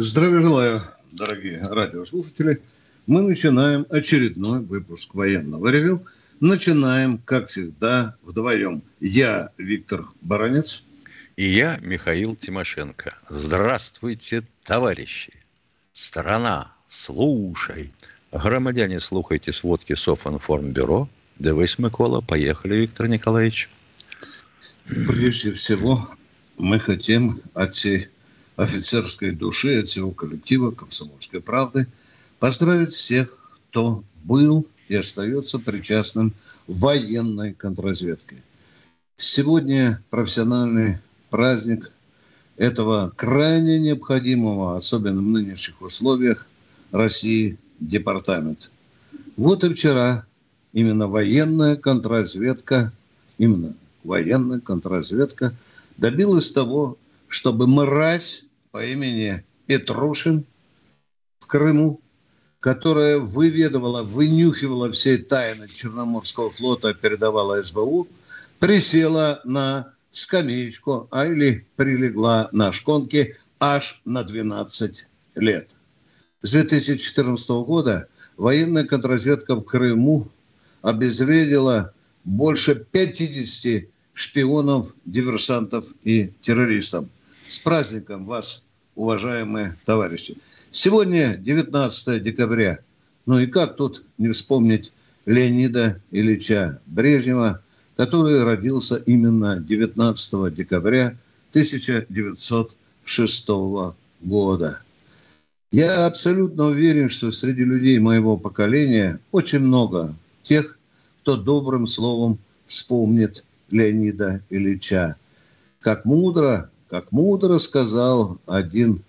Здравия желаю, дорогие радиослушатели. Мы начинаем очередной выпуск военного ревю. Начинаем, как всегда, вдвоем. Я Виктор Баранец. И я Михаил Тимошенко. Здравствуйте, товарищи. Страна, слушай. Громадяне, слухайте сводки Софинформбюро. Дивись, Микола. Поехали, Виктор Николаевич. Прежде всего, мы хотим от всей офицерской души, от всего коллектива «Комсомольской правды» поздравить всех, кто был и остается причастным военной контрразведке. Сегодня профессиональный праздник этого крайне необходимого, особенно в нынешних условиях, России департамент. Вот и вчера именно военная контрразведка, именно военная контрразведка добилась того, чтобы мразь по имени Петрушин в Крыму, которая выведывала, вынюхивала все тайны Черноморского флота, передавала СБУ, присела на скамеечку, а или прилегла на шконке аж на 12 лет. С 2014 года военная контрразведка в Крыму обезвредила больше 50 шпионов, диверсантов и террористов. С праздником вас, уважаемые товарищи. Сегодня 19 декабря. Ну и как тут не вспомнить Леонида Ильича Брежнева, который родился именно 19 декабря 1906 года. Я абсолютно уверен, что среди людей моего поколения очень много тех, кто добрым словом вспомнит Леонида Ильича. Как мудро, как мудро сказал один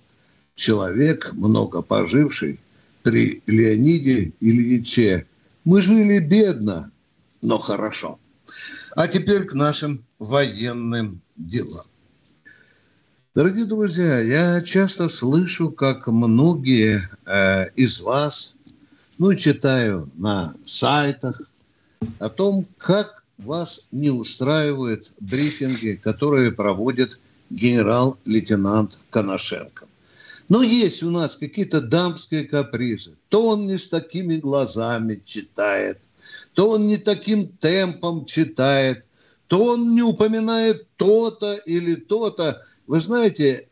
человек, много поживший, при Леониде Ильиче. Мы жили бедно, но хорошо. А теперь к нашим военным делам. Дорогие друзья, я часто слышу, как многие э, из вас, ну, читаю на сайтах о том, как вас не устраивают брифинги, которые проводит генерал-лейтенант Коношенко. Но есть у нас какие-то дамские капризы. То он не с такими глазами читает, то он не таким темпом читает, то он не упоминает то-то или то-то. Вы знаете,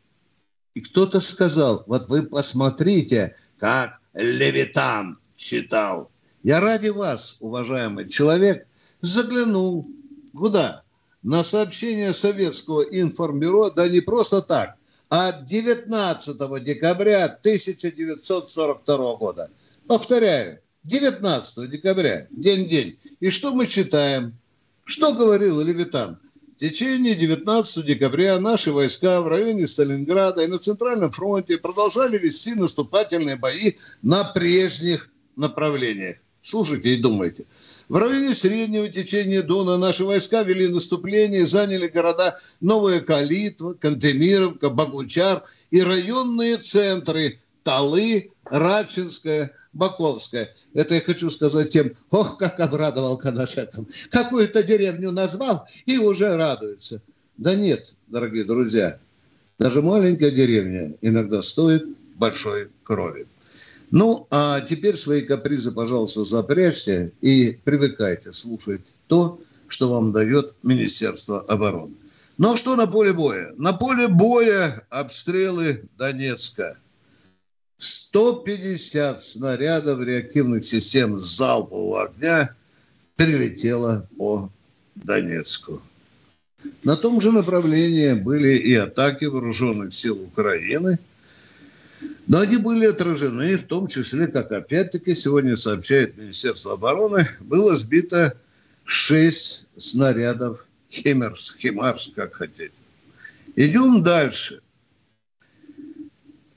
и кто-то сказал, вот вы посмотрите, как Левитан читал. Я ради вас, уважаемый человек, заглянул. Куда? На сообщение Советского информбюро, да не просто так, а 19 декабря 1942 года. Повторяю, 19 декабря, день-день. И что мы читаем? Что говорил Левитан? В течение 19 декабря наши войска в районе Сталинграда и на Центральном фронте продолжали вести наступательные бои на прежних направлениях. Слушайте и думайте. В районе среднего течения Дона наши войска вели наступление заняли города Новая Калитва, Кантемировка, Богучар и районные центры Талы, Радчинская, Баковская. Это я хочу сказать тем, ох, как обрадовал Коношенков. Какую-то деревню назвал и уже радуется. Да нет, дорогие друзья, даже маленькая деревня иногда стоит большой крови. Ну, а теперь свои капризы, пожалуйста, запрячьте и привыкайте слушать то, что вам дает Министерство обороны. Ну, а что на поле боя? На поле боя обстрелы Донецка. 150 снарядов реактивных систем залпового огня прилетело по Донецку. На том же направлении были и атаки вооруженных сил Украины – но они были отражены, в том числе, как опять-таки сегодня сообщает Министерство обороны, было сбито шесть снарядов Химерс, Химарс, как хотите. Идем дальше.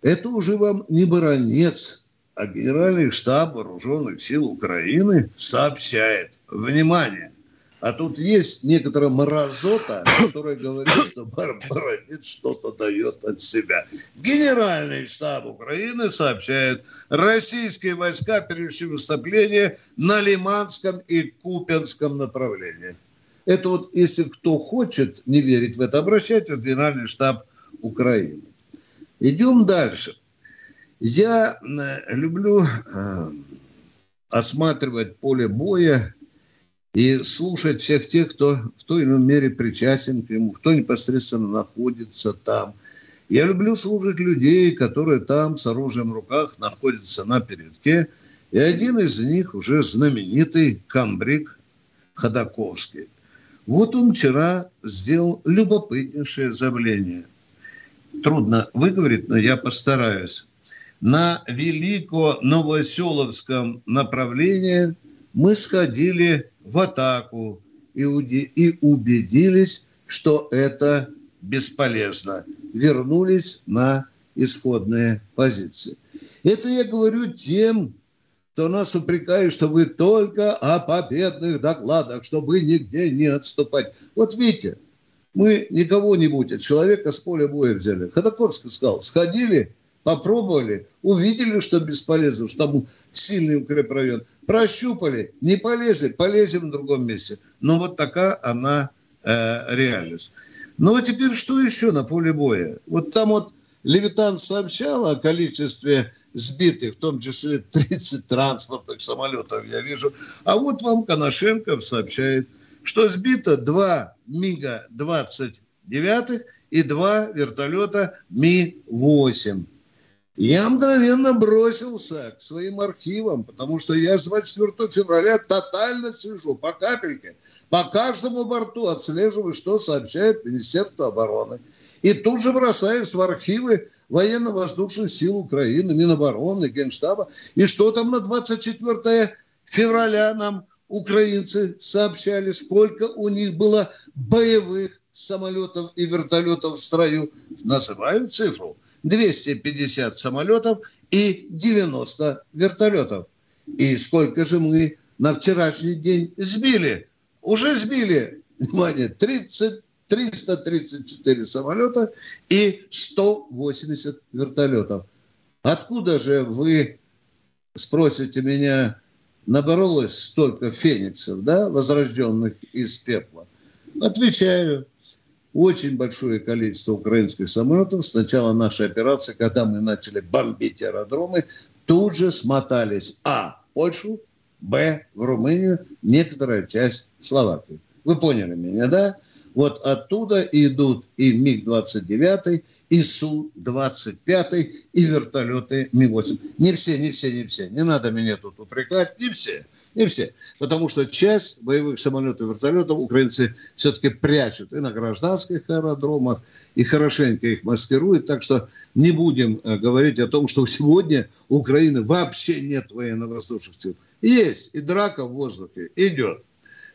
Это уже вам не баронец, а Генеральный штаб Вооруженных сил Украины сообщает. Внимание! А тут есть некоторая мразота, которая говорит, что Барбаровец что-то дает от себя. Генеральный штаб Украины сообщает, российские войска перешли выступление на Лиманском и Купенском направлениях. Это вот, если кто хочет не верить в это, обращайтесь в Генеральный штаб Украины. Идем дальше. Я э, люблю э, осматривать поле боя и слушать всех тех, кто в той или иной мере причастен к нему, кто непосредственно находится там. Я люблю слушать людей, которые там с оружием в руках находятся на передке. И один из них уже знаменитый камбрик Ходаковский. Вот он вчера сделал любопытнейшее заявление. Трудно выговорить, но я постараюсь. На Велико-Новоселовском направлении мы сходили в атаку и, и убедились, что это бесполезно. Вернулись на исходные позиции. Это я говорю тем, кто нас упрекает, что вы только о победных докладах, что вы нигде не отступать. Вот видите, мы не кого-нибудь, а человека с поля боя взяли. Ходокорский сказал, сходили, попробовали, увидели, что бесполезно, что там сильный укрепрайон, прощупали, не полезли, полезем в другом месте. Но вот такая она э, реальность. Ну а теперь что еще на поле боя? Вот там вот Левитан сообщал о количестве сбитых, в том числе 30 транспортных самолетов, я вижу. А вот вам Коношенков сообщает, что сбито два МиГа-29 и два вертолета Ми-8. Я мгновенно бросился к своим архивам, потому что я с 24 февраля тотально сижу по капельке, по каждому борту отслеживаю, что сообщает Министерство обороны. И тут же бросаюсь в архивы военно-воздушных сил Украины, Минобороны, Генштаба. И что там на 24 февраля нам украинцы сообщали, сколько у них было боевых самолетов и вертолетов в строю. Называю цифру – 250 самолетов и 90 вертолетов. И сколько же мы на вчерашний день сбили? Уже сбили, внимание, 30, 334 самолета и 180 вертолетов. Откуда же вы, спросите меня, набралось столько фениксов, да, возрожденных из пепла? Отвечаю, очень большое количество украинских самолетов с начала нашей операции, когда мы начали бомбить аэродромы, тут же смотались А. Польшу, Б. в Румынию, некоторая часть в Словакию. Вы поняли меня, да? Вот оттуда идут и МиГ-29, и Су-25, и вертолеты Ми-8. Не все, не все, не все. Не надо меня тут упрекать, не все. Не все. Потому что часть боевых самолетов и вертолетов украинцы все-таки прячут и на гражданских аэродромах, и хорошенько их маскируют. Так что не будем э, говорить о том, что сегодня у Украины вообще нет военно-воздушных сил. Есть. И драка в воздухе идет.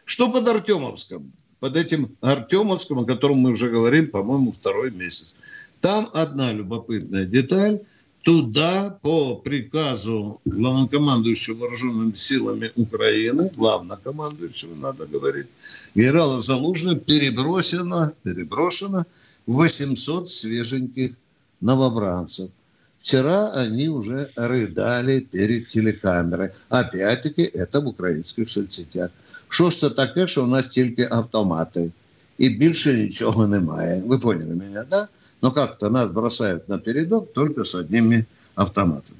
Что под Артемовском? Под этим Артемовском, о котором мы уже говорим, по-моему, второй месяц. Там одна любопытная деталь. Туда по приказу главнокомандующего вооруженными силами Украины, главнокомандующего, надо говорить, генерала Залужного перебросено, переброшено 800 свеженьких новобранцев. Вчера они уже рыдали перед телекамерой. Опять-таки, это в украинских соцсетях. Що ж це таке, що у нас тільки автомати і більше нічого немає. Ви поняли мене, да? Но как-то нас бросают на передок только с одними автоматами.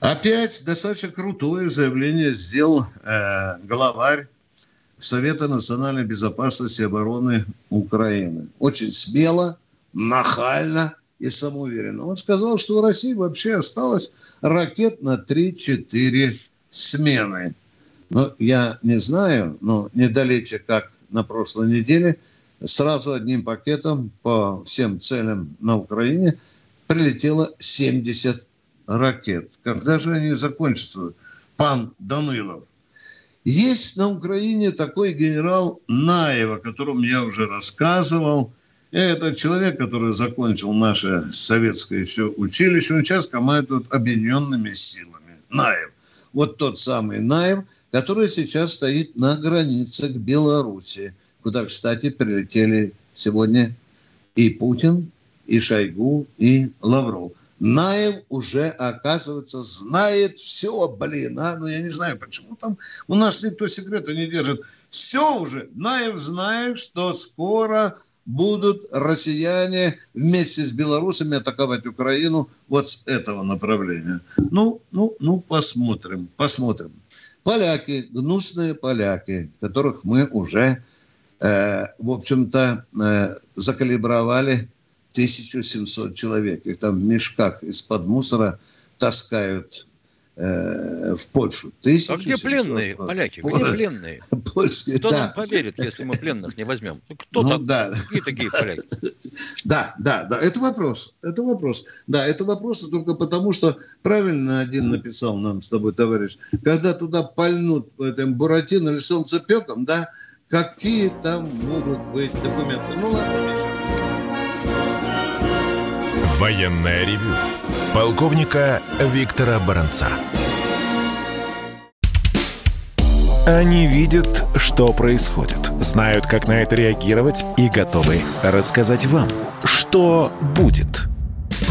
Опять достаточно крутое заявление сделал э, главарь Совета национальной безопасности и обороны Украины. Очень смело, нахально и самоуверенно. Он сказал, что в России вообще осталось ракет на 3-4 смены. Но я не знаю, но недалече, как на прошлой неделе, сразу одним пакетом по всем целям на Украине прилетело 70 ракет. Когда же они закончатся, пан Данилов? Есть на Украине такой генерал Наев, о котором я уже рассказывал. Я этот человек, который закончил наше советское еще училище, он сейчас командует объединенными силами. Наев. Вот тот самый Наев, который сейчас стоит на границе к Беларуси, куда, кстати, прилетели сегодня и Путин, и Шойгу, и Лавров. Наев уже, оказывается, знает все, блин, а? Ну, я не знаю, почему там у нас никто секрета не держит. Все уже. Наев знает, что скоро будут россияне вместе с белорусами атаковать Украину вот с этого направления. Ну, ну, ну, посмотрим, посмотрим. Поляки, гнусные поляки, которых мы уже, в общем-то, э, закалибровали 1700 человек. Их там в мешках из-под мусора таскают э, в Польшу. А где пленные, поляки? Где пленные? Польские, кто да. нам поверит, если мы пленных не возьмем? Ну, кто ну, там? Да. Какие такие поляки? Да, да, да. Это вопрос. Это вопрос. Да, это вопрос только потому, что правильно один написал нам с тобой, товарищ, когда туда пальнут этим Буратино или солнцепеком, да, какие там могут быть документы? Ну ладно, Миша. Военная ревю. Полковника Виктора Баранца. Они видят, что происходит, знают, как на это реагировать и готовы рассказать вам, что будет.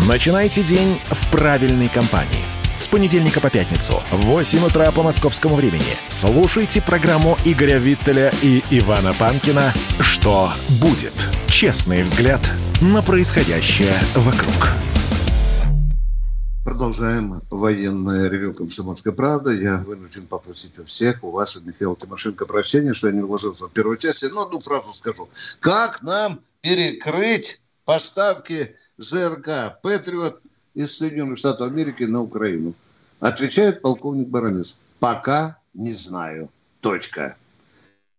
Начинайте день в правильной компании. С понедельника по пятницу в 8 утра по московскому времени слушайте программу Игоря Виттеля и Ивана Панкина «Что будет?» Честный взгляд на происходящее вокруг. Продолжаем военное ревю «Комсомольской правды». Я вынужден попросить у всех, у вас, у Михаила Тимошенко, прощения, что я не уложился в первой части, но одну фразу скажу. Как нам перекрыть поставки ЗРК «Патриот» из Соединенных Штатов Америки на Украину? Отвечает полковник Баранец. Пока не знаю. Точка.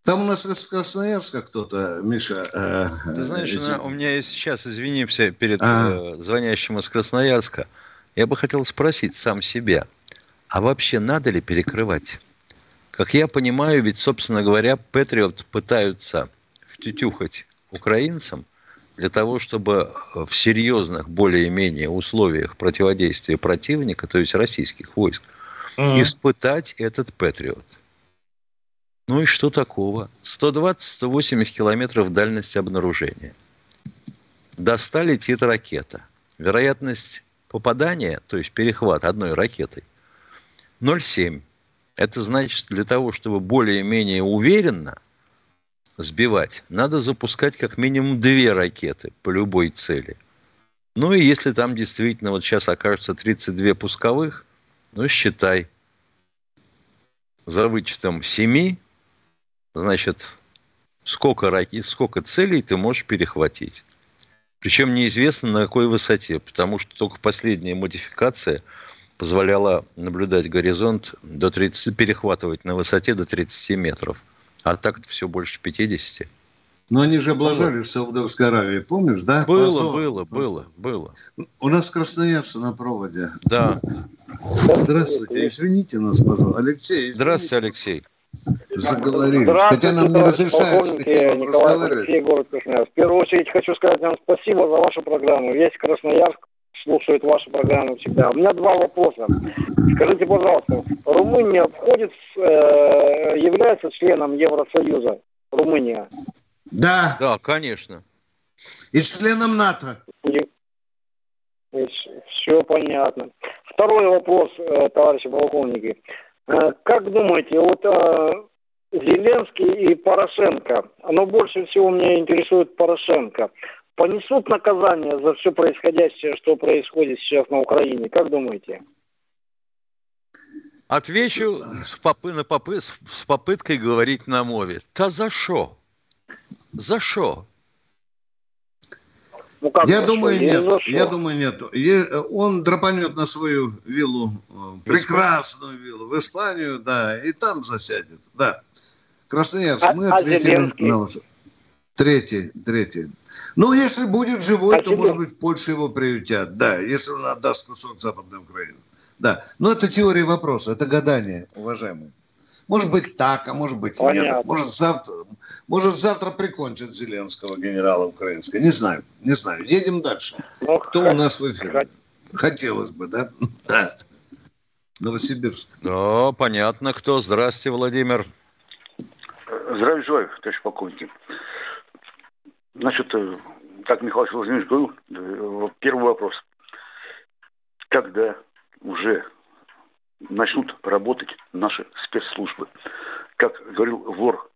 Там у нас из Красноярска кто-то, Миша. Э, Ты знаешь, эти... у меня есть сейчас, извинимся перед а. э, звонящим из Красноярска, я бы хотел спросить сам себя, а вообще надо ли перекрывать? Как я понимаю, ведь, собственно говоря, Патриот пытаются втютюхать украинцам для того, чтобы в серьезных более-менее условиях противодействия противника, то есть российских войск, mm-hmm. испытать этот Патриот. Ну и что такого? 120-180 километров дальность обнаружения. До летит ракета. Вероятность попадания, то есть перехват одной ракетой, 0,7. Это значит, для того, чтобы более-менее уверенно сбивать, надо запускать как минимум две ракеты по любой цели. Ну и если там действительно вот сейчас окажется 32 пусковых, ну считай, за вычетом 7 значит, сколько, ракет, сколько целей ты можешь перехватить. Причем неизвестно на какой высоте, потому что только последняя модификация позволяла наблюдать горизонт до 30, перехватывать на высоте до 30 метров. А так все больше 50. Но они же облажали в Саудовской Аравии, помнишь, да? Было, Позор. было, было, было. У нас красноярцы на проводе. Да. Здравствуйте, извините нас, пожалуйста. Алексей, извините. Здравствуйте, Алексей заговорили. Хотя нам не разрешают с Алексей, город Красноярск. В первую очередь хочу сказать вам спасибо за вашу программу. Весь Красноярск слушает вашу программу всегда. У меня два вопроса. Скажите, пожалуйста, Румыния входит, э, является членом Евросоюза? Румыния? Да. Да, конечно. И членом НАТО. И, и, все понятно. Второй вопрос, э, товарищи полковники. Э, как думаете, вот э, Зеленский и Порошенко, оно больше всего меня интересует Порошенко, понесут наказание за все происходящее, что происходит сейчас на Украине? Как думаете? Отвечу с, попы, на попы, с попыткой говорить на мове. Та за что? За что? Ну, как я думаю, нет. Я думаю, нет. Он драпанет на свою виллу, э, прекрасную виллу в Испанию, да, и там засядет. Да. Красноярск, а, мы а ответили а на ваш... Третий, третий. Ну, если будет живой, а то, может быть, в Польше его приютят. Да, если он отдаст кусок Западной Украины. Да. Но это теория вопроса, это гадание, уважаемые. Может быть так, а может быть Понятно. нет. Может завтра, может завтра прикончат Зеленского генерала украинского. Не знаю, не знаю. Едем дальше. Ну, Кто у нас в эфире? Хотелось бы, да? Да. Новосибирск. Да, понятно, кто. Здравствуйте, Владимир. Здравия желаю, товарищ полковник. Значит, э, как Михаил Владимирович говорил, э, первый вопрос. Когда уже начнут работать наши спецслужбы? Как говорил вор,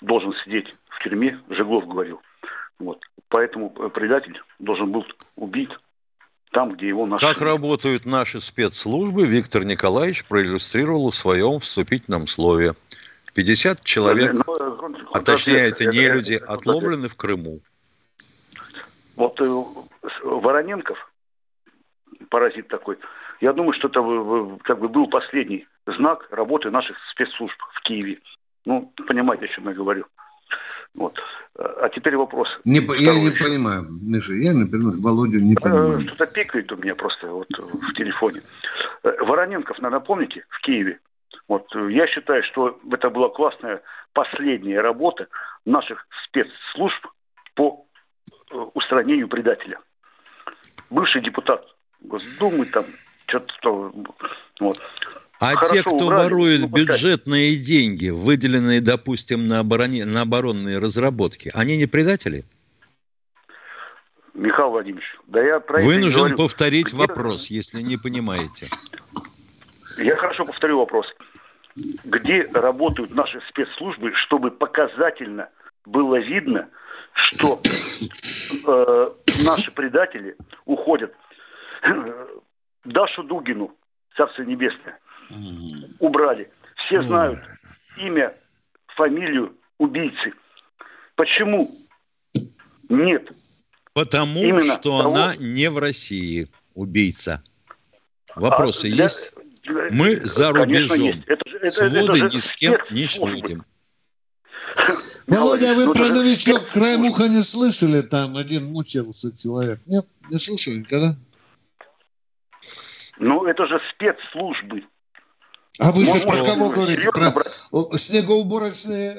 должен сидеть в тюрьме, Жеглов говорил. Вот. Поэтому предатель должен был убить там, где его нашли. Как работают наши спецслужбы, Виктор Николаевич проиллюстрировал в своем вступительном слове. 50 человек, ну, э, а точнее эти не люди, отловлены в Крыму. Вот э, Вороненков, паразит такой, я думаю, что это как бы был последний знак работы наших спецслужб в Киеве. Ну, понимаете, о чем я говорю. Вот. А теперь вопрос. Не, я не понимаю, Миша, я, например, Володю не э, понимаю. Что-то пикает у меня просто вот в телефоне. Э, Вороненков, наверное, помните, в Киеве? Вот я считаю, что это была классная последняя работа наших спецслужб по э, устранению предателя. Бывший депутат Госдумы, там, что-то... Вот. А Хорошо, те, кто убрали, ворует бюджетные деньги, выделенные, допустим, на, обороне, на оборонные разработки, они не предатели? Михаил Владимирович, да я про Вынужден повторить Где... вопрос, если не понимаете. Я хорошо повторю вопрос. Где работают наши спецслужбы, чтобы показательно было видно, что э, наши предатели уходят Дашу Дугину, Царство Небесное, убрали. Все знают имя, фамилию убийцы. Почему нет? Потому Именно что того... она не в России, убийца. Вопросы а, для... есть? Мы за рубежом. Это, это, Своды это, это ни с кем не швидим. Володя, а вы ну, про новичок краем уха не слышали? Там один мучился человек. Нет, не слышали никогда? Ну, это же спецслужбы. А вы же про кого говорите? Про снегоуборочные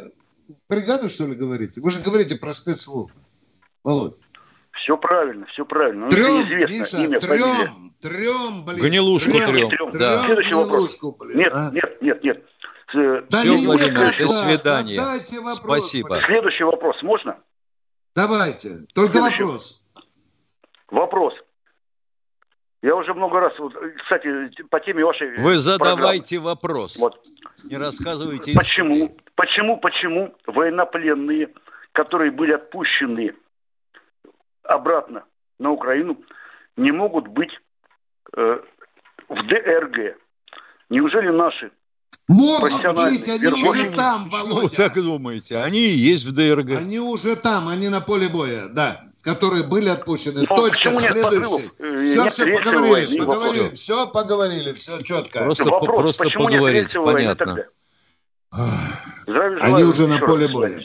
бригады, что ли, говорите? Вы же говорите про спецслужбы. Володь. Все правильно, все правильно. Ну, трем, Миша, имя, трем, фамилия. трем, блин. Гнилушку трем. трем. трем. Да. Следующий вопрос. Блин. Нет, а? нет, нет, нет. Да все, не Владимир, до свидания. Вопрос, Спасибо. Блин. Следующий вопрос можно? Давайте. Только Следующий. вопрос. Вопрос. Я уже много раз, вот, кстати, по теме вашей Вы задавайте программы. вопрос. Вот. Не рассказывайте. Почему, истории. почему, почему военнопленные, которые были отпущены обратно на Украину, не могут быть э, в ДРГ? Неужели наши Могут быть, они уже там, Володя. Вы так думаете? Они и есть в ДРГ. Они уже там, они на поле боя, да которые были отпущены. Но Точка, следующий. Все, нет все, поговорили, поговорили, все, поговорили, все четко. Просто, Вопрос, просто поговорить, понятно. Они уже на поле боя.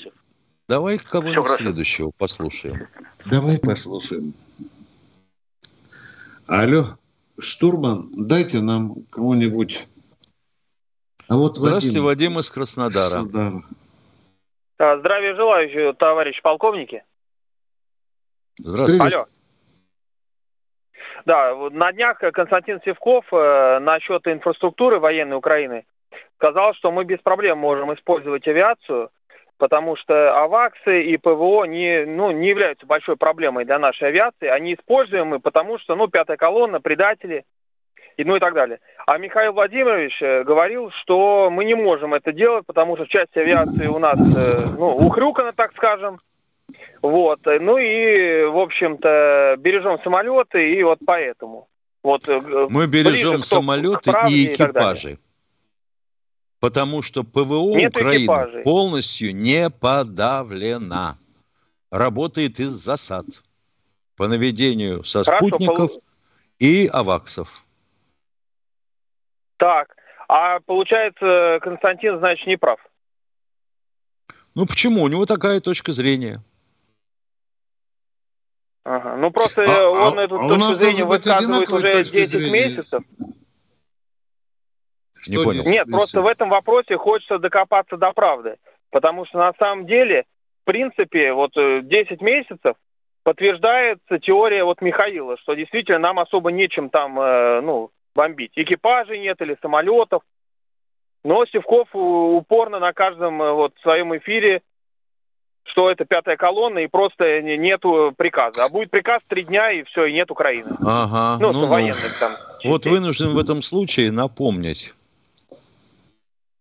Давай кого-нибудь следующего послушаем. Давай послушаем. Алло, штурман, дайте нам кого-нибудь. А вот Здравствуйте, Вадим, Вадим из Краснодара. Краснодара. А, здравия желаю, товарищ полковники. Здравствуйте. Алло. Да, на днях Константин Севков э, насчет инфраструктуры военной Украины сказал, что мы без проблем можем использовать авиацию, потому что АВАКСы и ПВО не, ну, не являются большой проблемой для нашей авиации. Они используемы, потому что, ну, пятая колонна, предатели, и, ну и так далее. А Михаил Владимирович э, говорил, что мы не можем это делать, потому что часть авиации у нас, э, ну, ухрюкана, так скажем, вот. Ну и, в общем-то, бережем самолеты, и вот поэтому. Вот, э, Мы бережем самолеты и экипажи. И потому что ПВО Нет Украины экипажей. полностью не подавлена. Работает из засад по наведению со Хорошо, спутников пол... и аваксов. Так, а получается, Константин, значит, не прав. Ну почему? У него такая точка зрения. Ага. Ну просто а, он а, эту а точку зрения высказывает уже 10 зрения. месяцев. Не понял. Нет, просто в этом вопросе хочется докопаться до правды. Потому что на самом деле, в принципе, вот 10 э, месяцев подтверждается теория вот Михаила, что действительно нам особо нечем там, э, ну, бомбить. Экипажей нет или самолетов. Но Севков упорно на каждом э, вот своем эфире, что это пятая колонна, и просто нету приказа. А будет приказ три дня, и все, и нет Украины. Ага. Ну, ну, военных там. Вот вынужден в этом случае напомнить.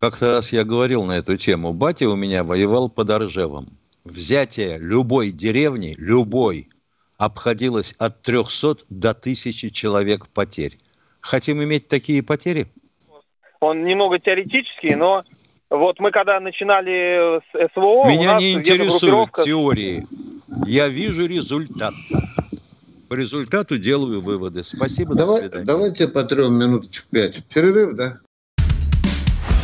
Как-то раз я говорил на эту тему. Батя у меня воевал под Оржевом. Взятие любой деревни, любой, обходилось от 300 до 1000 человек потерь. Хотим иметь такие потери? Он немного теоретический, но вот мы когда начинали с СВО... Меня не интересуют группировка... теории. Я вижу результат. По результату делаю выводы. Спасибо, Давай, до свидания. Давайте потрем минуточек пять. Перерыв, да?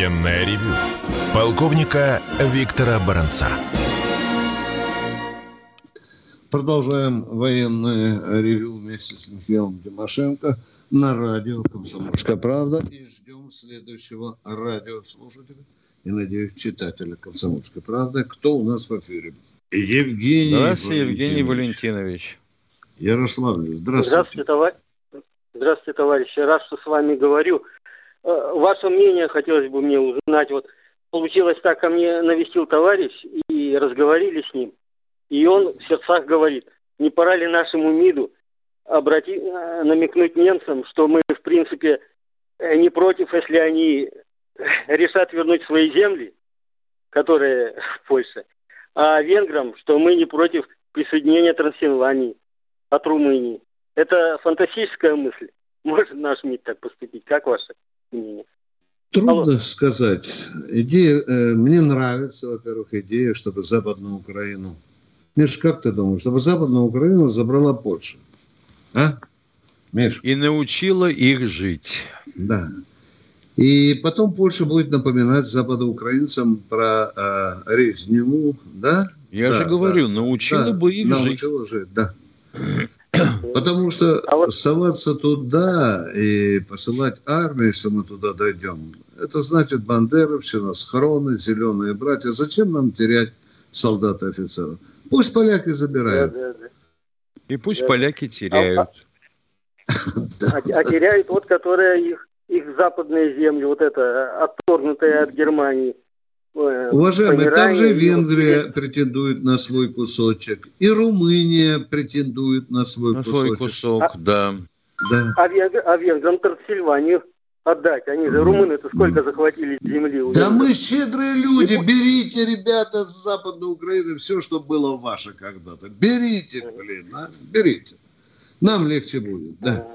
Военная ревю. Полковника Виктора Баранца. Продолжаем военное ревю вместе с Михаилом Тимошенко на радио «Комсомольская правда». И ждем следующего радиослушателя и, надеюсь, читателя «Комсомольской правды». Кто у нас в эфире? Евгений Здравствуйте, Евгений Валентинович. Ярославль, здравствуйте. Здравствуйте, товарищ. Здравствуйте, товарищи. Рад, что с вами говорю. Э, ваше мнение хотелось бы мне узнать. Вот получилось так, ко мне навестил товарищ и разговорили с ним. И он в сердцах говорит, не пора ли нашему МИДу обрати, э, намекнуть немцам, что мы, в принципе, э, не против, если они решат вернуть свои земли, которые в Польше, а венграм, что мы не против присоединения Трансильвании от Румынии. Это фантастическая мысль. Может наш МИД так поступить? Как мнение? Трудно Алло. сказать. Идея, э, мне нравится, во-первых, идея, чтобы Западную Украину Миш, как ты думаешь, чтобы Западную Украину забрала Польша? А? Миш? И научила их жить. Да. И потом Польша будет напоминать западоукраинцам про э, резню, да? Я да, же говорю, да. научила да, бы их научила жить. жить да. Потому что а вот... соваться туда и посылать армию, если мы туда дойдем, это значит бандеровщина, схроны, зеленые братья. Зачем нам терять солдат и офицеров? Пусть поляки забирают. Да, да, да. И пусть да. поляки теряют. А, а, а теряют вот, которые их, их западные земли, вот это, отторгнутые от Германии. Уважаемые, также Венгрия и... претендует на свой кусочек, и Румыния претендует на свой на кусочек. свой кусок, а, да. да. А, а венграм Трансильванию отдать. Они же румыны-то сколько захватили земли. Да мы щедрые люди. Берите, ребята, с Западной Украины все, что было ваше когда-то. Берите, блин, а? берите. Нам легче будет, да.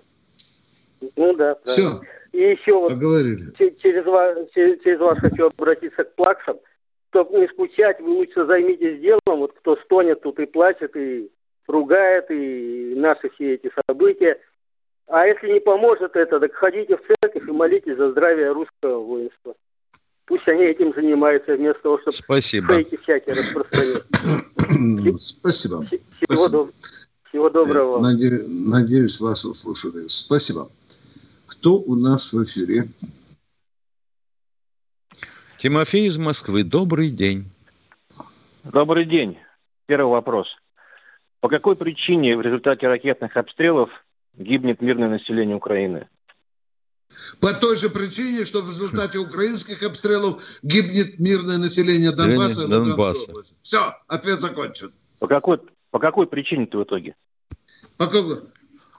Ну да. Все. И еще вот Поговорили. Через вас, через, через вас хочу обратиться к плаксам. Чтобы не скучать, вы лучше займитесь делом. Вот кто стонет тут и плачет, и ругает, и наши все эти события – а если не поможет это, так ходите в церковь и молитесь за здравие русского воинства. Пусть они этим занимаются вместо того, чтобы Спасибо. фейки всякие распространять. Спасибо. Всего, Спасибо. Доб... Всего доброго. Надеюсь, надеюсь, вас услышали. Спасибо. Кто у нас в эфире? Тимофей из Москвы. Добрый день. Добрый день. Первый вопрос. По какой причине в результате ракетных обстрелов гибнет мирное население Украины. По той же причине, что в результате украинских обстрелов гибнет мирное население Донбасса и Донбасса. Все, ответ закончен. По какой, по какой причине-то в итоге? По какой?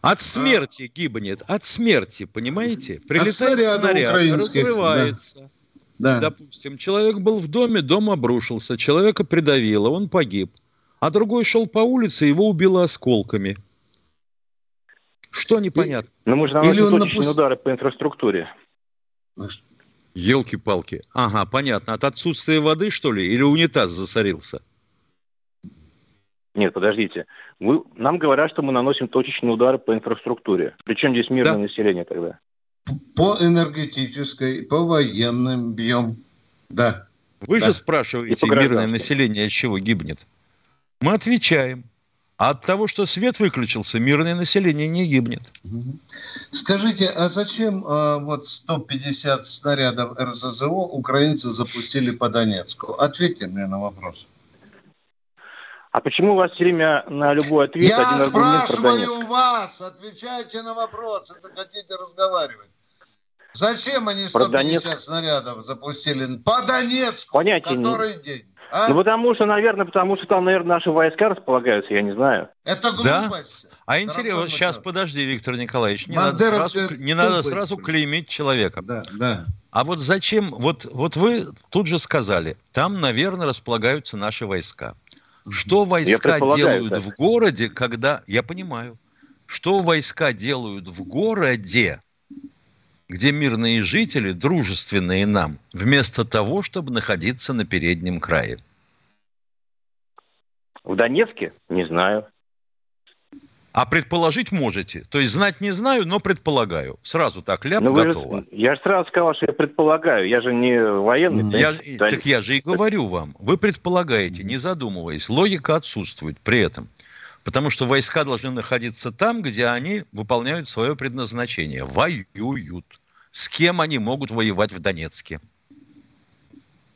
От смерти а? гибнет, от смерти, понимаете? Прилетает от снаряд, разрывается. Да. Да. Допустим, человек был в доме, дом обрушился, человека придавило, он погиб. А другой шел по улице, его убило осколками. Что непонятно? Ну, наносим Или он напуст... удары по инфраструктуре. Елки-палки. Ага, понятно. От отсутствия воды, что ли? Или унитаз засорился? Нет, подождите. Вы, нам говорят, что мы наносим точечные удары по инфраструктуре. Причем здесь мирное да. население тогда? По энергетической, по военным бьем. Да. Вы да. же спрашиваете, мирное население от чего гибнет? Мы отвечаем. А от того, что свет выключился, мирное население не гибнет. Скажите, а зачем а, вот 150 снарядов РЗЗО украинцы запустили по Донецку? Ответьте мне на вопрос. А почему у вас все время на любой ответ Я один спрашиваю у вас, отвечайте на вопрос, это хотите разговаривать. Зачем они 150 снарядов запустили по Донецку? Понятия который не... день? А? Ну, потому что, наверное, потому что там, наверное, наши войска располагаются, я не знаю. Это глупость. Да? А интересно, сейчас, подожди, Виктор Николаевич, не, надо сразу, не надо сразу клеймить человека. Да, да. А вот зачем, вот, вот вы тут же сказали, там, наверное, располагаются наши войска. Что войска делают так. в городе, когда... Я понимаю. Что войска делают в городе, где мирные жители, дружественные нам, вместо того, чтобы находиться на переднем крае? В Донецке? Не знаю. А предположить можете. То есть знать не знаю, но предполагаю. Сразу так, ляп, ну, готово. Же, я же сразу сказал, что я предполагаю. Я же не военный. Я, да? Так я же и говорю вам. Вы предполагаете, не задумываясь. Логика отсутствует при этом. Потому что войска должны находиться там, где они выполняют свое предназначение. Воюют. С кем они могут воевать в Донецке?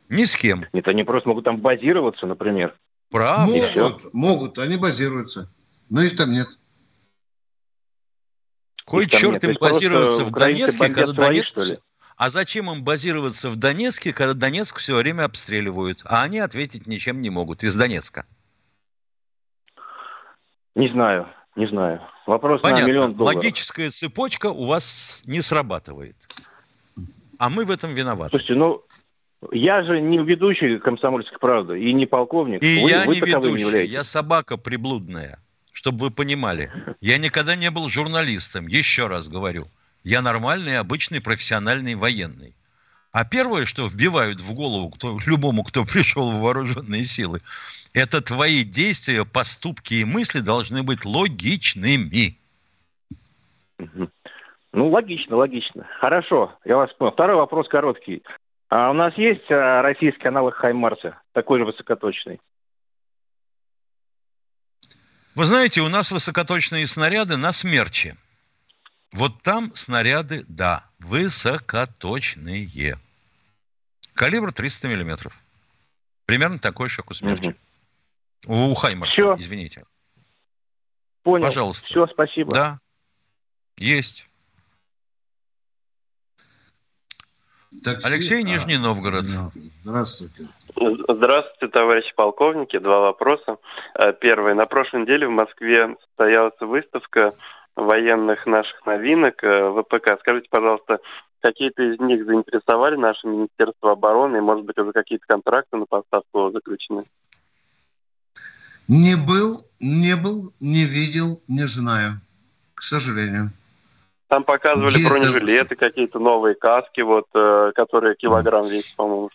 Ни с кем. Нет, они просто могут там базироваться, например. Правда. Могут, могут, они базируются. Но их там нет. Кой черт им базироваться в Донецке, когда Донецк... Свои, а зачем им базироваться в Донецке, когда Донецк все время обстреливают, а они ответить ничем не могут из Донецка? Не знаю, не знаю. Вопрос Понятно. на миллион долларов. Логическая цепочка у вас не срабатывает. А мы в этом виноваты. Слушайте, ну, я же не ведущий «Комсомольской правды» и не полковник. И вы, я вы не ведущий, не я собака приблудная чтобы вы понимали. Я никогда не был журналистом, еще раз говорю. Я нормальный, обычный, профессиональный военный. А первое, что вбивают в голову кто, любому, кто пришел в вооруженные силы, это твои действия, поступки и мысли должны быть логичными. Ну, логично, логично. Хорошо, я вас понял. Второй вопрос короткий. А у нас есть а, российский аналог Хаймарса, такой же высокоточный? Вы знаете, у нас высокоточные снаряды на смерче. Вот там снаряды, да, высокоточные. Калибр 300 миллиметров. Примерно такой же, как у смерча. Угу. У Хаймарса, Все. извините. Понял. Пожалуйста. Все, спасибо. Да, есть. Такси? Алексей, Нижний а, Новгород. Здравствуйте. Здравствуйте, товарищи полковники. Два вопроса. Э, первый. На прошлой неделе в Москве состоялась выставка военных наших новинок э, ВПК. Скажите, пожалуйста, какие-то из них заинтересовали наше Министерство обороны, и, может быть, уже какие-то контракты на поставку заключены? Не был, не был, не видел, не знаю, к сожалению. Там показывали Где бронежилеты, это... какие-то новые каски, вот, э, которые килограмм весят, по-моему.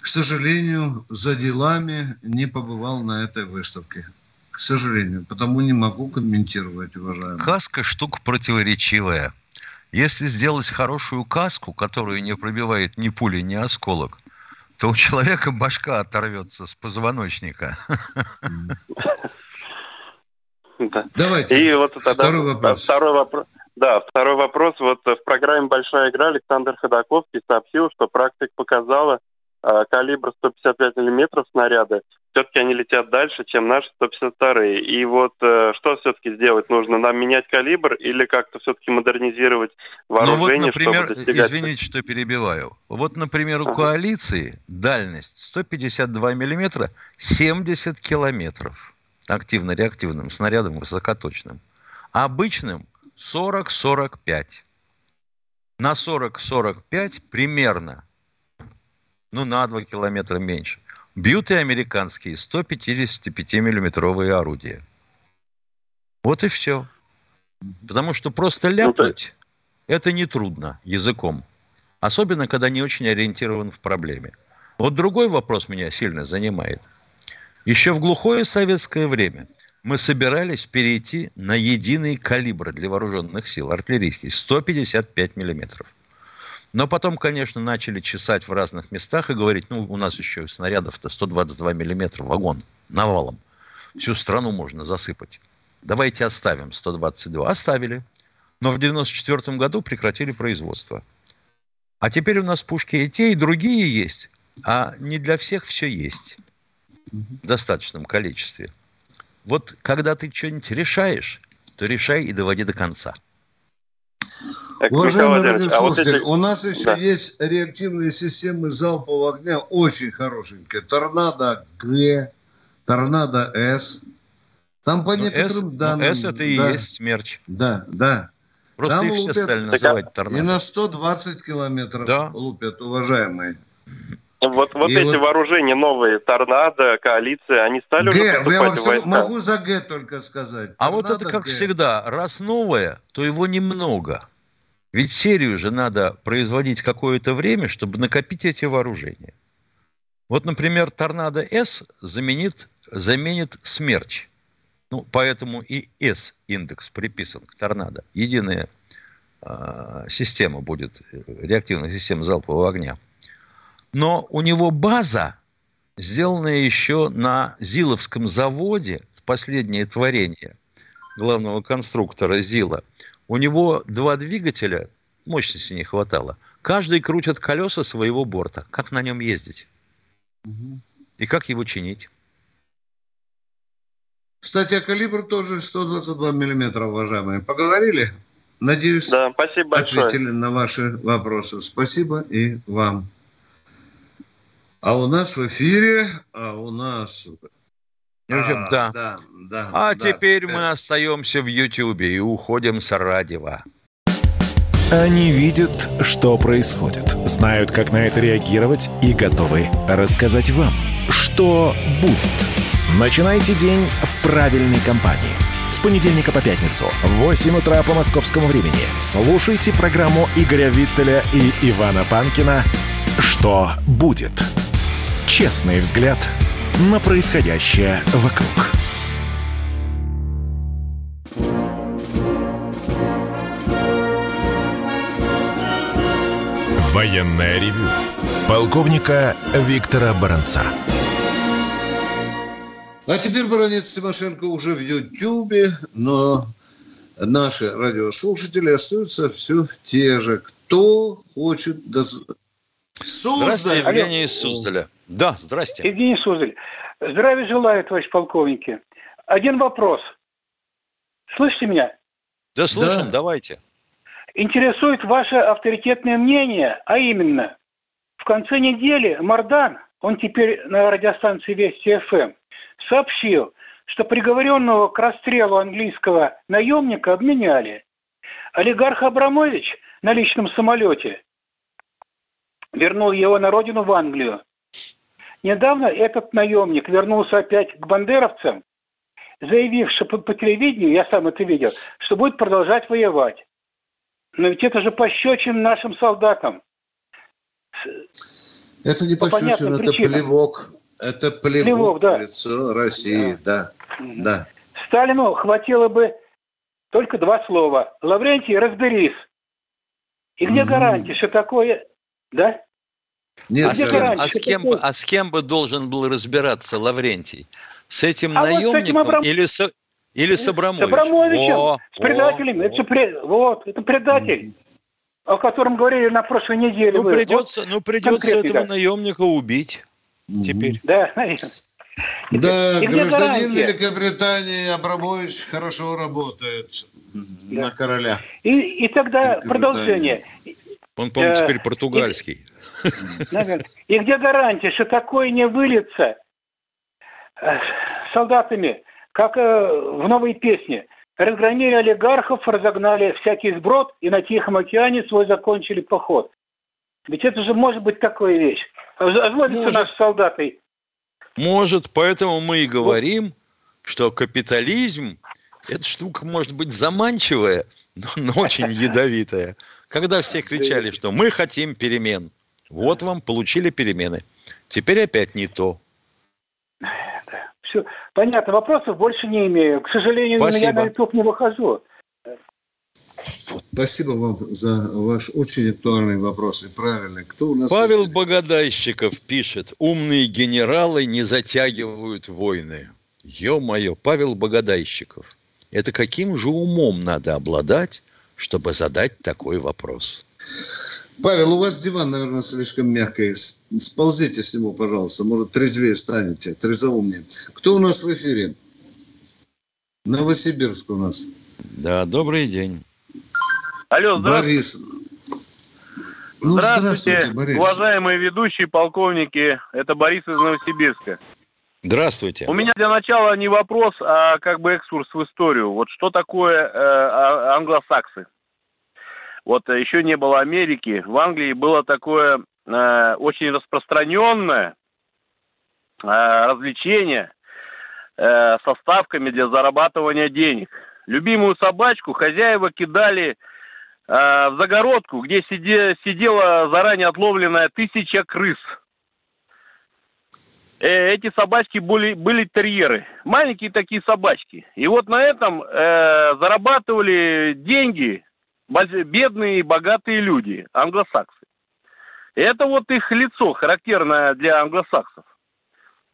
К сожалению, за делами не побывал на этой выставке. К сожалению, потому не могу комментировать, уважаемый. Каска штука противоречивая. Если сделать хорошую каску, которую не пробивает ни пули, ни осколок, то у человека башка оторвется с позвоночника. Да. Давайте. И вот тогда второй вопрос. Второй вопрос. Да, второй вопрос. Вот в программе «Большая игра» Александр Ходаковский сообщил, что практика показала э, калибр 155 миллиметров снаряды. Все-таки они летят дальше, чем наши 152 И вот э, что все-таки сделать? Нужно нам менять калибр или как-то все-таки модернизировать вооружение, ну вот, например, чтобы достигать... Извините, что перебиваю. Вот, например, у ага. коалиции дальность 152 миллиметра 70 километров активно-реактивным снарядом высокоточным. А обычным 40-45. На 40-45 примерно, ну, на 2 километра меньше, бьют и американские 155-миллиметровые орудия. Вот и все. Потому что просто ляпнуть, это нетрудно языком. Особенно, когда не очень ориентирован в проблеме. Вот другой вопрос меня сильно занимает. Еще в глухое советское время мы собирались перейти на единый калибр для вооруженных сил, артиллерийский, 155 миллиметров. Но потом, конечно, начали чесать в разных местах и говорить, ну, у нас еще снарядов-то 122 миллиметра вагон навалом. Всю страну можно засыпать. Давайте оставим 122. Оставили. Но в 94 году прекратили производство. А теперь у нас пушки и те, и другие есть. А не для всех все есть. В достаточном количестве. Вот когда ты что-нибудь решаешь, то решай и доводи до конца. Так, Уважаемый радиослушатель, а вот эти... у нас еще да. есть реактивные системы залпового огня очень хорошенькие. Торнадо Г, Торнадо С. Там по ну, некоторым S, данным... Ну, S это и да, есть смерч. Да, да. Просто Там их все стали называть торнадо. И на 120 километров да. лупят, уважаемые. Вот, вот эти вот... вооружения новые, торнадо, коалиция, они стали Г, уже я все могу за Г только сказать. Торнадо, а вот это как Г. всегда, раз новое, то его немного. Ведь серию же надо производить какое-то время, чтобы накопить эти вооружения. Вот, например, торнадо С заменит, заменит смерч. Ну, поэтому и S-индекс приписан к торнадо. Единая э, система будет, реактивная система залпового огня. Но у него база, сделанная еще на Зиловском заводе, последнее творение главного конструктора Зила. У него два двигателя, мощности не хватало. Каждый крутит колеса своего борта. Как на нем ездить? Угу. И как его чинить? Кстати, а калибр тоже 122 миллиметра, уважаемые. Поговорили? Надеюсь, да, спасибо ответили большое. на ваши вопросы. Спасибо и вам. А у нас в эфире, а у нас... А, да. да, да. А да, теперь да. мы остаемся в Ютьюбе и уходим с радио. Они видят, что происходит, знают, как на это реагировать и готовы рассказать вам, что будет. Начинайте день в правильной компании. С понедельника по пятницу в 8 утра по московскому времени слушайте программу Игоря Виттеля и Ивана Панкина «Что будет?». Честный взгляд на происходящее вокруг. Военная ревю. Полковника Виктора Баранца. А теперь Баранец Тимошенко уже в Ютьюбе, но наши радиослушатели остаются все те же. Кто хочет... Доз... Суздаль. Здравствуйте, Евгений из Суздаля. Да, здрасте. Евгений Суздаль. Здравия желаю, товарищ полковники. Один вопрос. Слышите меня? Да, слышим, да. давайте. Интересует ваше авторитетное мнение, а именно, в конце недели Мардан, он теперь на радиостанции Вести ФМ, сообщил, что приговоренного к расстрелу английского наемника обменяли. Олигарх Абрамович на личном самолете вернул его на родину в Англию. Недавно этот наемник вернулся опять к бандеровцам, заявив, что по, по телевидению, я сам это видел, что будет продолжать воевать. Но ведь это же пощечин нашим солдатам. Это не по пощечин, это причинам. плевок это плевок, плевок да. в лицо России, да. да. да. Сталину хватило бы только два слова. Лаврентий, разберись. И где mm. гарантия, что такое... Да? Нет, а, с кем, а, с кем бы, а с кем бы должен был разбираться Лаврентий? С этим а наемником вот с Абрам... или, с, или с Абрамовичем? С Абрамовичем, Во, с предателем. Во, это, Пред... вот, это предатель. Mm. О котором говорили на прошлой неделе. Ну, придется, вот, ну, придется этого да. наемника убить теперь. Да, Да, и гражданин Великобритании Абрамович хорошо работает да. на короля. И, и тогда продолжение. Он, по-моему, теперь португальский. И, и где гарантия, что такое не выльется э, солдатами, как э, в новой песне? Разгромили олигархов, разогнали всякий сброд и на Тихом океане свой закончили поход. Ведь это же может быть такая вещь. Разводятся наши солдаты. Может, поэтому мы и говорим, что капитализм эта штука может быть заманчивая, но, но очень ядовитая. Когда все кричали, что мы хотим перемен. Вот вам, получили перемены. Теперь опять не то. Все, понятно, вопросов больше не имею. К сожалению, Спасибо. я на YouTube не выхожу. Спасибо вам за ваш очень актуальный вопрос и правильный. Кто у нас? Павел Богадайщиков пишет: умные генералы не затягивают войны. Ё-моё, Павел Богадайщиков. Это каким же умом надо обладать, чтобы задать такой вопрос? Павел, у вас диван, наверное, слишком мягкий. Сползите с него, пожалуйста. Может, трезвее станете, трезвоумнее. Кто у нас в эфире? Новосибирск у нас. Да, добрый день. Алло, здравствуйте. Борис. Ну, здравствуйте, здравствуйте Борис. уважаемые ведущие, полковники. Это Борис из Новосибирска. Здравствуйте. У меня для начала не вопрос, а как бы экскурс в историю. Вот что такое э, а, англосаксы? Вот еще не было Америки. В Англии было такое э, очень распространенное э, развлечение э, со ставками для зарабатывания денег. Любимую собачку хозяева кидали Э, в загородку, где сиде, сидела заранее отловленная тысяча крыс. Э, эти собачки были, были терьеры, маленькие такие собачки. И вот на этом э, зарабатывали деньги бедные и богатые люди, англосаксы. Это вот их лицо, характерное для англосаксов.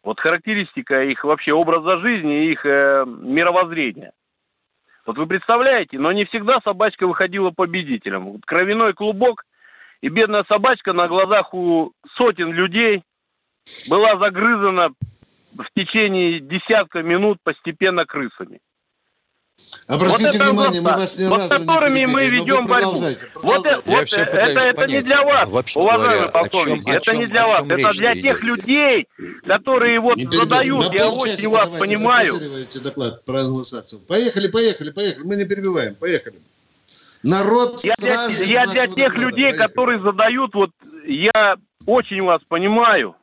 Вот характеристика их вообще образа жизни, их э, мировоззрения. Вот вы представляете, но не всегда собачка выходила победителем. Кровяной клубок и бедная собачка на глазах у сотен людей была загрызана в течение десятка минут постепенно крысами. Обратите вот внимание, мы вас ни вот разу которыми не мы ведем борьбу. Вот, это, вот это, это не для вас, Вообще уважаемые говоря, полковники, чем, это чем, не для вас, это для тех идет? людей, которые вот не задают, я очень вас понимаю. доклад про англосаксов. Поехали, поехали, поехали, мы не перебиваем, поехали. Народ Я для, я для тех доклада. людей, поехали. которые задают, вот я очень вас понимаю,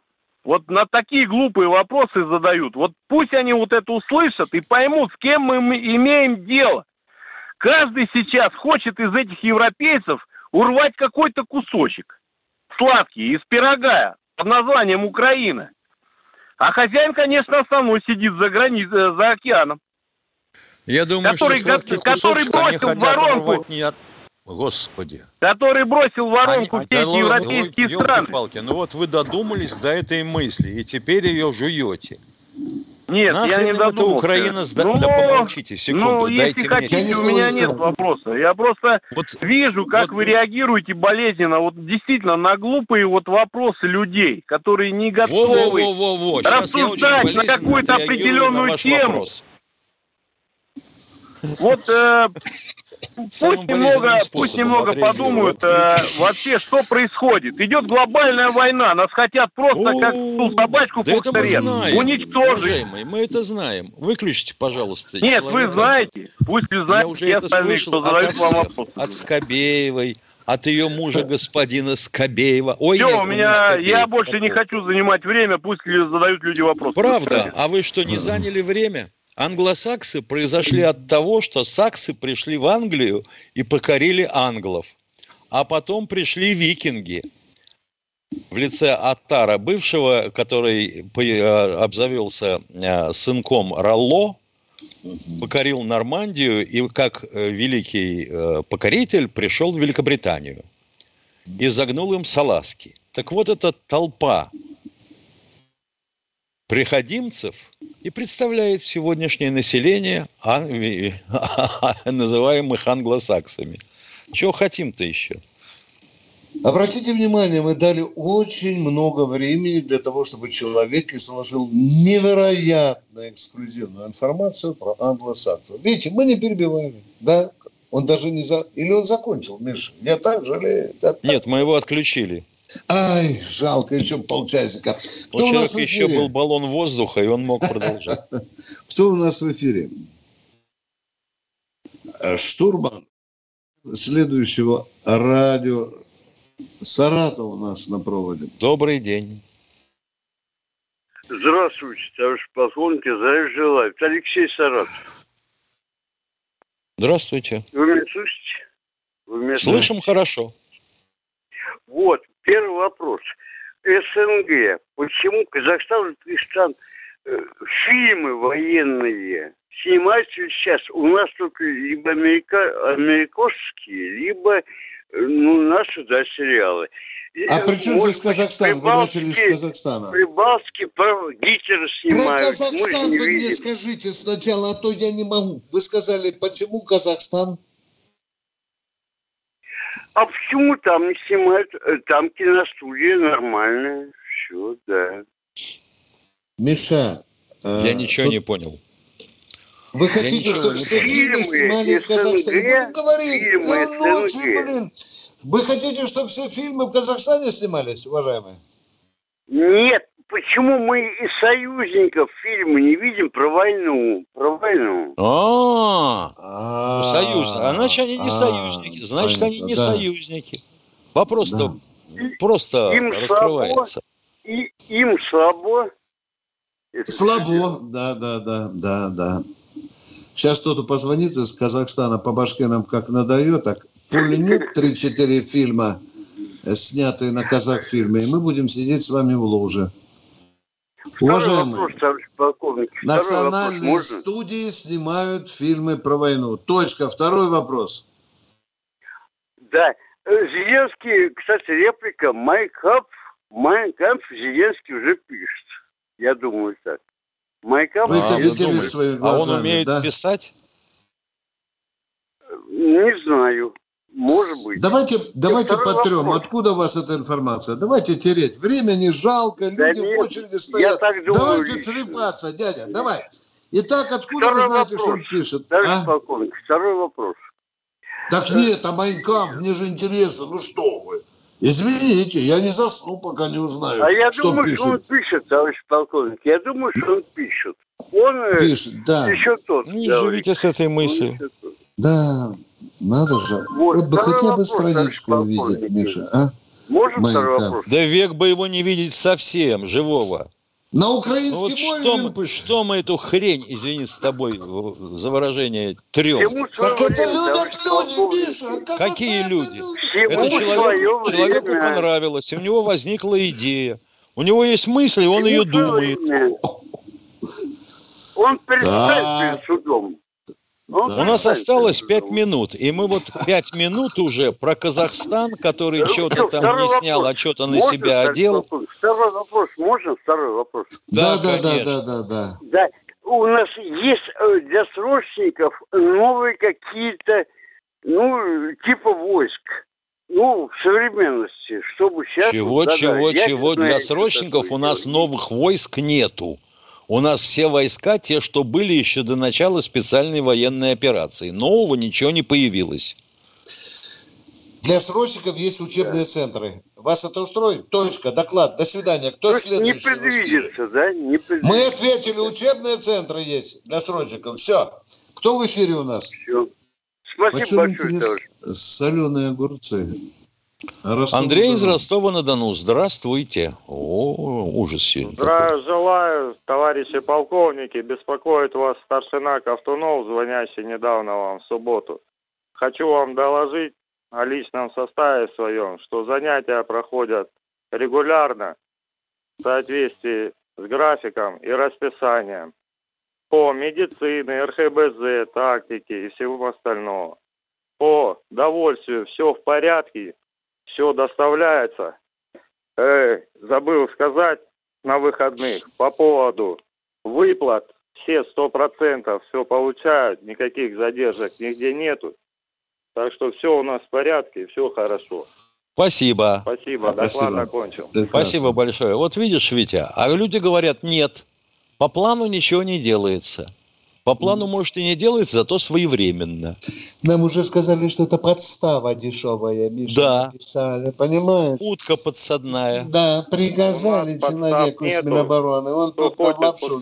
вот на такие глупые вопросы задают. Вот пусть они вот это услышат и поймут, с кем мы имеем дело. Каждый сейчас хочет из этих европейцев урвать какой-то кусочек сладкий из пирога под названием Украина. А хозяин, конечно, основной сидит за границей, э, за океаном. Я думаю, который, что который бросил в воронку не от Господи. Который бросил воронку Они, в те да, европейские ну, страны. Палки, ну вот вы додумались до этой мысли, и теперь ее жуете. Нет, Нахрен я не додумался. Украина сда... Ну, да помолчите секунду, ну, дайте если хотите, мне. у меня нет вопроса. Я просто вот, вижу, как вот, вы реагируете болезненно, вот действительно на глупые вот вопросы людей, которые не готовы во, во, во, во. рассуждать на какую-то определенную на тему. Вопрос. Вот э, пусть немного, пусть немного подумают э, вообще, что происходит. Идет глобальная война, нас хотят просто О, как ту собачку да уничтожить. мы это знаем. Выключите, пожалуйста. Нет, вы знаете, пусть вы знаете все остальные, кто задают вам вопросы. От Скобеевой, от ее мужа господина Скобеева. Ой, Все, нет, у меня, Скобеев, я больше вопрос. не хочу занимать время, пусть задают люди вопросы. Правда? А вы что, не заняли время? Англосаксы произошли от того, что саксы пришли в Англию и покорили англов. А потом пришли викинги в лице Аттара, бывшего, который э, обзавелся э, сынком Ролло, покорил Нормандию и как э, великий покоритель пришел в Великобританию и загнул им салазки. Так вот эта толпа приходимцев и представляет сегодняшнее население, называемых англосаксами. Чего хотим-то еще? Обратите внимание, мы дали очень много времени для того, чтобы человек изложил невероятно эксклюзивную информацию про англосаксов. Видите, мы не перебивали, да? Он даже не за... Или он закончил, Миша? Я так жалею. Я так... Нет, мы его отключили. Ай, жалко, еще полчасика. Кто у, у нас еще был баллон воздуха, и он мог продолжать. Кто у нас в эфире? Штурман следующего радио. Саратов у нас на проводе. Добрый день. Здравствуйте, товарищ полковник, здравия желаю. Это Алексей Саратов. Здравствуйте. Вы меня слышите? Вы меня Слышим слышите? хорошо. Вот, первый вопрос. СНГ. Почему Казахстан, Узбекистан э, фильмы военные снимаются сейчас у нас только либо америка, американские, либо э, ну, наши да, сериалы. А при чем здесь Казахстан? Вы начали с Казахстана. Прибалтики про Гитлера снимают. Про Казахстан вы мне скажите сначала, а то я не могу. Вы сказали, почему Казахстан? А почему там не снимают? Э, там киностудия нормальная. Все, да. Миша. Я э, ничего тут... не понял. Вы хотите, чтобы все фильмы снимали в Казахстане? Будем говорить. Фильмы, блин. Вы хотите, чтобы все фильмы в Казахстане снимались, уважаемые? Нет. Почему мы из союзников фильмы не видим про войну? Про войну. А, а союз. А значит, они не а, союзники. Значит, они не союзники. Вопрос-то просто раскрывается. Им слабо. Слабо, да, да, да, да, да. Сейчас кто-то позвонит из Казахстана по башке нам как надает, так пульнет 3-4 фильма, э, снятые на казах фильме, и мы будем сидеть с вами в луже. Уважаемые, вопрос, национальные вопрос, студии снимают фильмы про войну. Точка. Второй вопрос. Да. Э, Зеленский, кстати, реплика «Майкап», «Майкап» Зеленский уже пишет. Я думаю так. Майкап. Вы это а, видели своими глазами, А он умеет да? писать? Не знаю. Может быть. Давайте, давайте потрем. Вопрос. Откуда у вас эта информация? Давайте тереть. Времени жалко, да люди нет, в очереди стоят. так думаю, давайте лично. трепаться, дядя. Давай. Итак, откуда второй вы знаете, вопрос. что он пишет? Товарищ а? полковник, второй вопрос. Так нет, а Майнкамп, мне же интересно. Ну что вы? Извините, я не засну, пока не узнаю, А я что думаю, пишет. что он пишет, товарищ полковник. Я думаю, что он пишет. Он э, пишет, да. еще тот. Не живите с этой мыслью. Да, надо же. Вот, вот бы хотя бы страничку увидеть, Миша, а? Можно второй вопрос? Да век бы его не видеть совсем, живого. На украинском вот что, мы, что мы эту хрень, извини, с тобой за выражение, трем? Так это любят люди, Миша. Какие люди? Это человек, человеку понравилось, и у него возникла идея. У него есть мысли, он ее думает. Он предстает перед судом. Ну, У нас осталось пять минут, и мы вот пять минут уже про Казахстан, который что-то там не снял, а что-то на себя одел. Второй вопрос, можно второй вопрос? Да, да, да, да, да, да. Да, у нас есть э, для срочников новые какие-то, ну, типа войск. Ну, в современности, чтобы сейчас... Чего, чего, чего? Для срочников у нас новых войск нету. У нас все войска, те, что были еще до начала специальной военной операции. Нового ничего не появилось. Для срочников есть учебные центры. Вас это устроит? Точка, доклад. До свидания. Кто То следующий? Не предвидится, да? Не предвидится. Мы ответили, учебные центры есть для срочников. Все. Кто в эфире у нас? Все. Спасибо большое, Соленые огурцы. Ростов Андрей из Ростова-на-Дону. Здравствуйте. О, ужас сегодня. Здравия желаю, товарищи полковники. Беспокоит вас старшина Ковтунов, звонящий недавно вам в субботу. Хочу вам доложить о личном составе своем, что занятия проходят регулярно в соответствии с графиком и расписанием по медицине, РХБЗ, тактике и всему остальному. По довольствию все в порядке, все доставляется. Э, забыл сказать на выходных по поводу выплат. Все сто процентов все получают, никаких задержек нигде нету. Так что все у нас в порядке, все хорошо. Спасибо. Спасибо, доклад Спасибо. окончил. Прекрасно. Спасибо большое. Вот видишь, Витя, а люди говорят, нет, по плану ничего не делается. По плану, может, и не делается, зато своевременно. Нам уже сказали, что это подстава дешевая, Миша. Да. Написали, понимаешь? Утка подсадная. Да, приказали человеку из Минобороны. Он тут там лапшу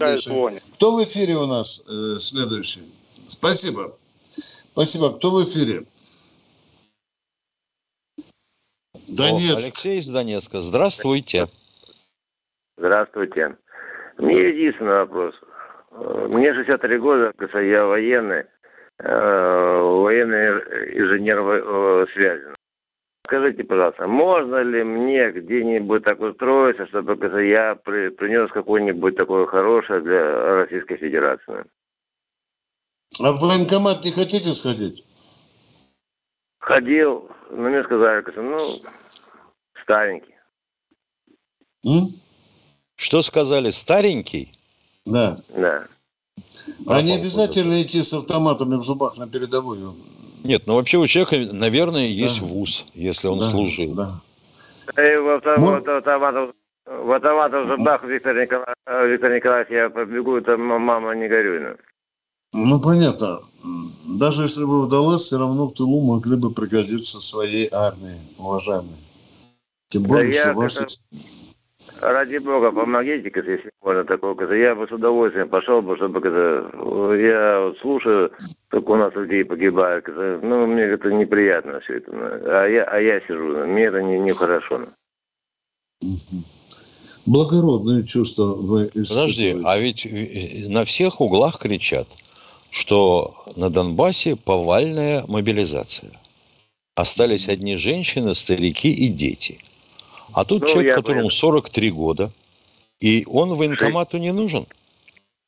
Кто в эфире у нас э, следующий? Спасибо. Спасибо. Кто в эфире? Донецк. О, Алексей из Донецка. Здравствуйте. Здравствуйте. Мне единственный вопрос. Мне 63 года, я военный. э, военный инженер э, связи. Скажите, пожалуйста, можно ли мне где-нибудь так устроиться, чтобы я при, принес какое-нибудь такое хорошее для Российской Федерации? А в военкомат не хотите сходить? Ходил, но мне сказали, ну, старенький. М? Что сказали, старенький? Да. Да. А не обязательно идти с автоматами в зубах на передовую? Нет, ну вообще у человека, наверное, есть да. вуз, если он да, служил. Да. И в, авто, ну... в, автоматах, в автоматах в зубах, Виктор, Никола... Виктор Николаевич, я побегу, там мама не горюй. Ну, понятно. Даже если бы удалось, все равно в тылу могли бы пригодиться своей армии, уважаемые. Тем более, да что вас... Это... Ради бога, помогите, если можно такого. Я бы с удовольствием пошел бы, чтобы когда я вот слушаю, как у нас людей погибают. Ну, мне это неприятно все это. А я, а я сижу, мне это не, не хорошо. Благородные чувства вы Подожди, а ведь на всех углах кричат, что на Донбассе повальная мобилизация. Остались одни женщины, старики и дети – а тут ну, человек, которому 43 года, и он военкомату не нужен.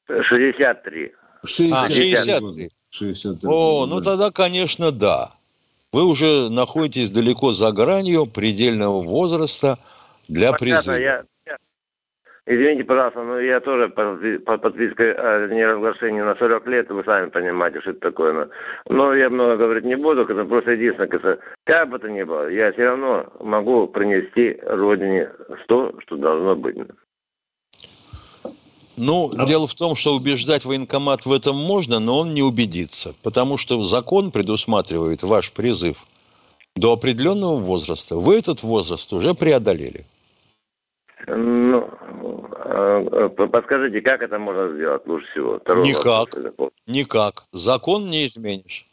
63. 60. А, 63. 63. О, ну тогда, конечно, да. Вы уже находитесь далеко за гранью предельного возраста для Понятно, призыва. Я, Извините, пожалуйста, но я тоже под подпиской о неразглашении на 40 лет, вы сами понимаете, что это такое. Но, я много говорить не буду, просто единственное, как бы то ни было, я все равно могу принести Родине то, что должно быть. Ну, а... дело в том, что убеждать военкомат в этом можно, но он не убедится, потому что закон предусматривает ваш призыв до определенного возраста. Вы этот возраст уже преодолели. Ну, а, а, подскажите, как это можно сделать лучше всего? Второй Никак. Вопрос. Никак. Закон не изменишь.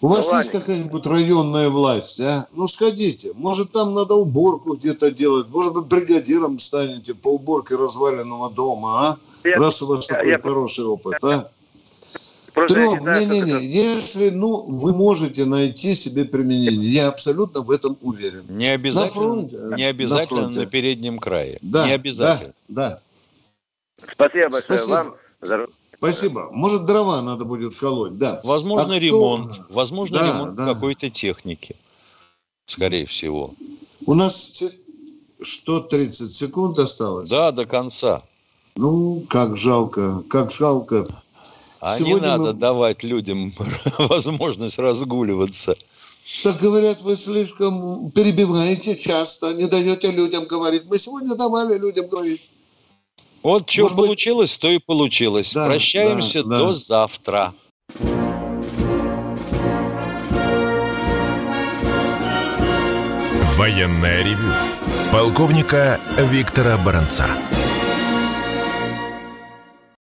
У вас ну, есть какая-нибудь районная власть, а? Ну, сходите. Может, там надо уборку где-то делать. Может быть, бригадиром станете по уборке разваленного дома, а? Я, Раз у вас я, такой я, хороший опыт, я, а? Трем, не-не-не, если, ну, вы можете найти себе применение, я абсолютно в этом уверен. Не обязательно, на, фронте, не обязательно на, на переднем крае. Да, не обязательно. Да, да. Спасибо большое Спасибо. вам. Спасибо. Может, дрова надо будет колоть, да. Возможно, а ремонт. Кто... Возможно, да, ремонт да. какой-то техники. Скорее всего. У нас что, 30 секунд осталось? Да, до конца. Ну, как жалко, как жалко. А Сегодня не надо мы... давать людям возможность разгуливаться. Так говорят, вы слишком перебиваете часто, не даете людям говорить. Мы сегодня давали людям говорить. Вот что Может получилось, быть... то и получилось. Да, Прощаемся да, да. до завтра. Военная ревю. Полковника Виктора Баранца.